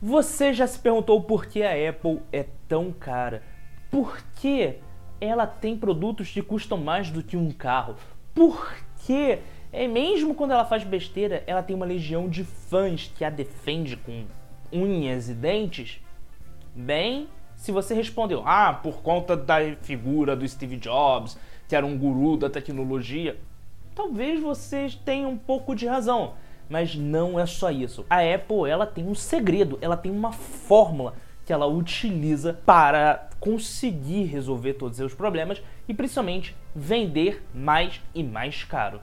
Você já se perguntou por que a Apple é tão cara? Por que ela tem produtos que custam mais do que um carro? Por que, é, mesmo quando ela faz besteira, ela tem uma legião de fãs que a defende com unhas e dentes? Bem, se você respondeu, ah, por conta da figura do Steve Jobs, que era um guru da tecnologia, talvez vocês tenham um pouco de razão. Mas não é só isso. A Apple, ela tem um segredo, ela tem uma fórmula que ela utiliza para conseguir resolver todos os seus problemas e principalmente vender mais e mais caro.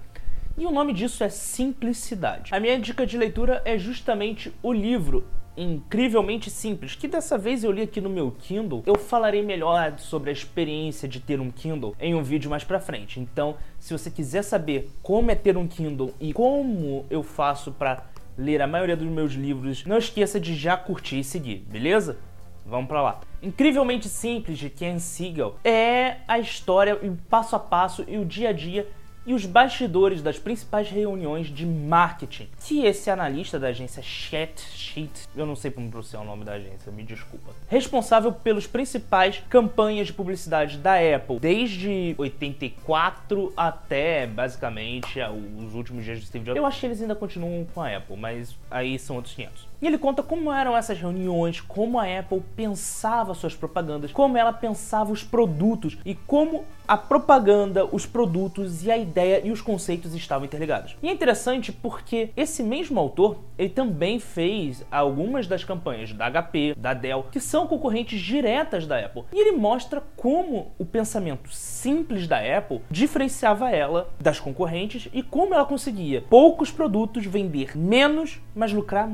E o nome disso é simplicidade. A minha dica de leitura é justamente o livro incrivelmente simples, que dessa vez eu li aqui no meu Kindle. Eu falarei melhor sobre a experiência de ter um Kindle em um vídeo mais pra frente. Então, se você quiser saber como é ter um Kindle e como eu faço para ler a maioria dos meus livros, não esqueça de já curtir e seguir, beleza? Vamos para lá. Incrivelmente simples de Ken Siegel é a história, o passo a passo e o dia a dia e os bastidores das principais reuniões de marketing que esse analista da agência Chat Sheet, eu não sei pronunciar o nome da agência, me desculpa, responsável pelas principais campanhas de publicidade da Apple, desde 84 até basicamente os últimos dias de Steve Jobs. Eu acho que eles ainda continuam com a Apple, mas aí são outros 500. E ele conta como eram essas reuniões, como a Apple pensava suas propagandas, como ela pensava os produtos e como a propaganda, os produtos e a ideia e os conceitos estavam interligados. E é interessante porque esse mesmo autor, ele também fez algumas das campanhas da HP, da Dell, que são concorrentes diretas da Apple. E ele mostra como o pensamento simples da Apple diferenciava ela das concorrentes e como ela conseguia poucos produtos vender menos, mas lucrar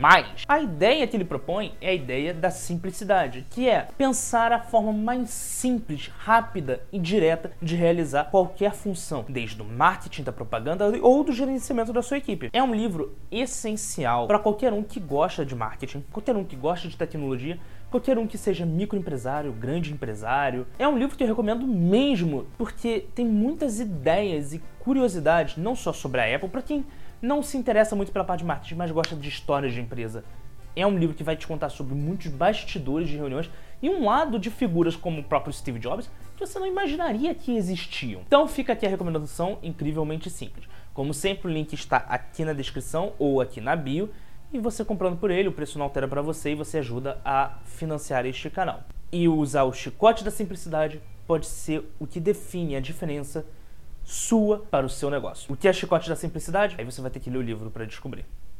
mais. A ideia que ele propõe é a ideia da simplicidade, que é pensar a forma mais simples, rápida e direta de realizar qualquer função, desde o marketing da propaganda ou do gerenciamento da sua equipe. É um livro essencial para qualquer um que gosta de marketing, qualquer um que gosta de tecnologia, qualquer um que seja microempresário, grande empresário. É um livro que eu recomendo mesmo, porque tem muitas ideias e curiosidades, não só sobre a Apple, para quem não se interessa muito pela parte de marketing, mas gosta de histórias de empresa. É um livro que vai te contar sobre muitos bastidores de reuniões e um lado de figuras como o próprio Steve Jobs que você não imaginaria que existiam. Então fica aqui a recomendação incrivelmente simples. Como sempre, o link está aqui na descrição ou aqui na bio. E você comprando por ele, o preço não altera para você e você ajuda a financiar este canal. E usar o chicote da simplicidade pode ser o que define a diferença sua para o seu negócio. O que é chicote da simplicidade? Aí você vai ter que ler o livro para descobrir.